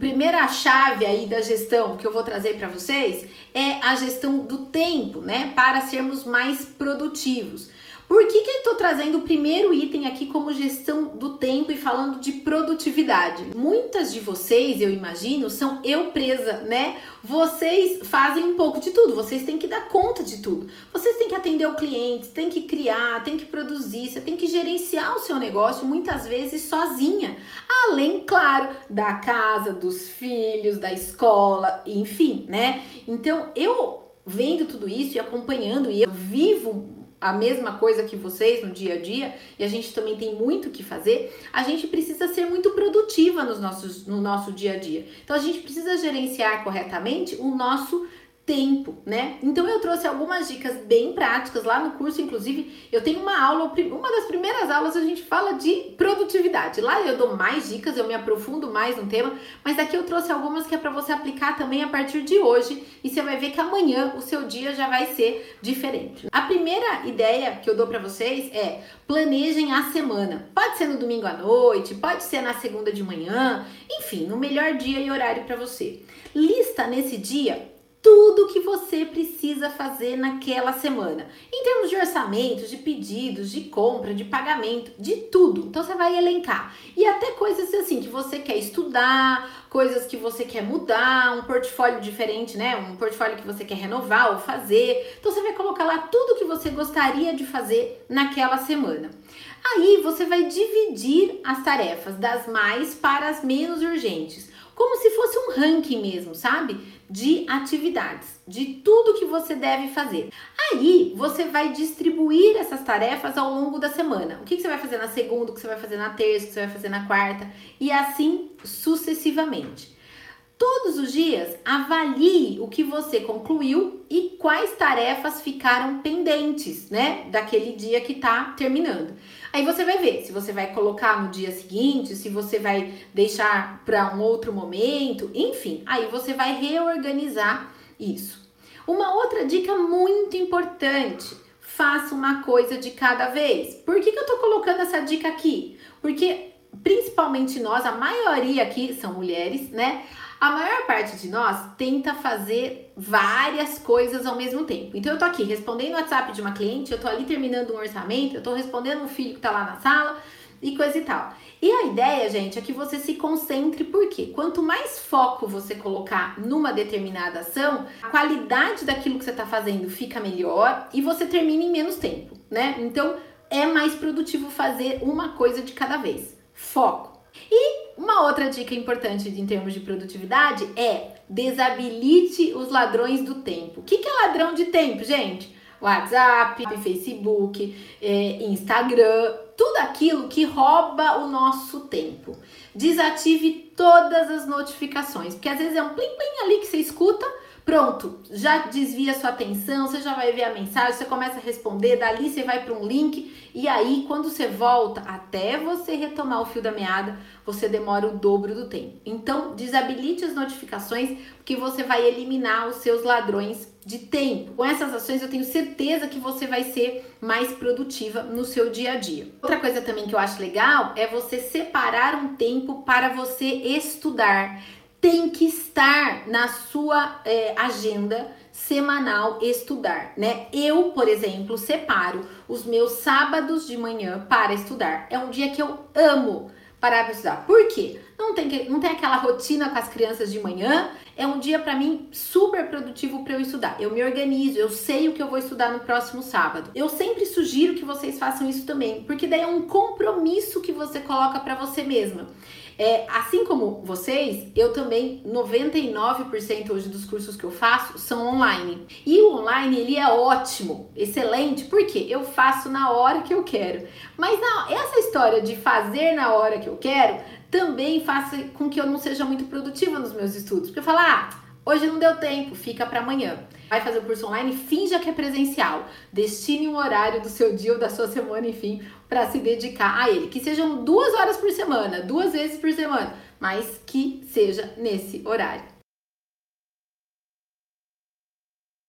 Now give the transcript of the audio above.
Primeira chave aí da gestão que eu vou trazer para vocês é a gestão do tempo, né? Para sermos mais produtivos. Por que, que eu estou trazendo o primeiro item aqui como gestão do tempo e falando de produtividade? Muitas de vocês, eu imagino, são eu presa, né? Vocês fazem um pouco de tudo, vocês têm que dar conta de tudo. Vocês têm que atender o cliente, têm que criar, têm que produzir, você tem que gerenciar o seu negócio muitas vezes sozinha. Além, claro, da casa, dos filhos, da escola, enfim, né? Então, eu vendo tudo isso e acompanhando e eu vivo a mesma coisa que vocês no dia a dia e a gente também tem muito que fazer, a gente precisa ser muito produtiva nos nossos, no nosso dia a dia. Então a gente precisa gerenciar corretamente o nosso tempo, né? Então eu trouxe algumas dicas bem práticas lá no curso, inclusive eu tenho uma aula, uma das primeiras aulas a gente fala de produtividade. Lá eu dou mais dicas, eu me aprofundo mais no tema, mas aqui eu trouxe algumas que é para você aplicar também a partir de hoje e você vai ver que amanhã o seu dia já vai ser diferente. A primeira ideia que eu dou para vocês é planejem a semana. Pode ser no domingo à noite, pode ser na segunda de manhã, enfim, no melhor dia e horário para você. Lista nesse dia tudo que você precisa fazer naquela semana, em termos de orçamentos, de pedidos, de compra, de pagamento, de tudo. Então você vai elencar. E até coisas assim que você quer estudar, coisas que você quer mudar, um portfólio diferente, né? Um portfólio que você quer renovar ou fazer. Então você vai colocar lá tudo que você gostaria de fazer naquela semana. Aí você vai dividir as tarefas das mais para as menos urgentes como se fosse um ranking mesmo, sabe? De atividades, de tudo que você deve fazer. Aí você vai distribuir essas tarefas ao longo da semana. O que, você vai fazer na segunda, o que você vai fazer na terça, o que você vai fazer na quarta e assim sucessivamente. Todos os dias, avalie o que você concluiu e quais tarefas ficaram pendentes, né, daquele dia que tá terminando. Aí você vai ver se você vai colocar no dia seguinte, se você vai deixar para um outro momento, enfim, aí você vai reorganizar isso. Uma outra dica muito importante: faça uma coisa de cada vez. Por que, que eu tô colocando essa dica aqui? Porque principalmente nós, a maioria aqui são mulheres, né? A maior parte de nós tenta fazer várias coisas ao mesmo tempo. Então eu tô aqui respondendo o WhatsApp de uma cliente, eu tô ali terminando um orçamento, eu tô respondendo um filho que tá lá na sala e coisa e tal. E a ideia, gente, é que você se concentre, porque quanto mais foco você colocar numa determinada ação, a qualidade daquilo que você está fazendo fica melhor e você termina em menos tempo, né? Então é mais produtivo fazer uma coisa de cada vez. Foco. E uma outra dica importante em termos de produtividade é desabilite os ladrões do tempo. O que, é ladrão de tempo, gente? WhatsApp, Facebook, é, Instagram, tudo aquilo que rouba o nosso tempo. Desative todas as notificações, porque às vezes é um plim plim ali que você escuta, Pronto, já desvia sua atenção, você já vai ver a mensagem, você começa a responder, dali você vai para um link e aí quando você volta até você retomar o fio da meada, você demora o dobro do tempo. Então, desabilite as notificações, porque você vai eliminar os seus ladrões de tempo. Com essas ações, eu tenho certeza que você vai ser mais produtiva no seu dia a dia. Outra coisa também que eu acho legal é você separar um tempo para você estudar tem que estar na sua é, agenda semanal estudar, né? Eu, por exemplo, separo os meus sábados de manhã para estudar. É um dia que eu amo parar para estudar. Por quê? Não tem, que, não tem aquela rotina com as crianças de manhã. É um dia para mim super produtivo para eu estudar. Eu me organizo, eu sei o que eu vou estudar no próximo sábado. Eu sempre sugiro que vocês façam isso também, porque daí é um compromisso que você coloca para você mesma. É, assim como vocês, eu também, 99% hoje dos cursos que eu faço são online. E o online, ele é ótimo, excelente, porque eu faço na hora que eu quero. Mas não, essa história de fazer na hora que eu quero também faz com que eu não seja muito produtiva nos meus estudos. Porque eu falo, ah, hoje não deu tempo, fica para amanhã. Vai fazer o curso online, finja que é presencial. Destine um horário do seu dia ou da sua semana, enfim, para se dedicar a ele. Que sejam duas horas por semana, duas vezes por semana, mas que seja nesse horário.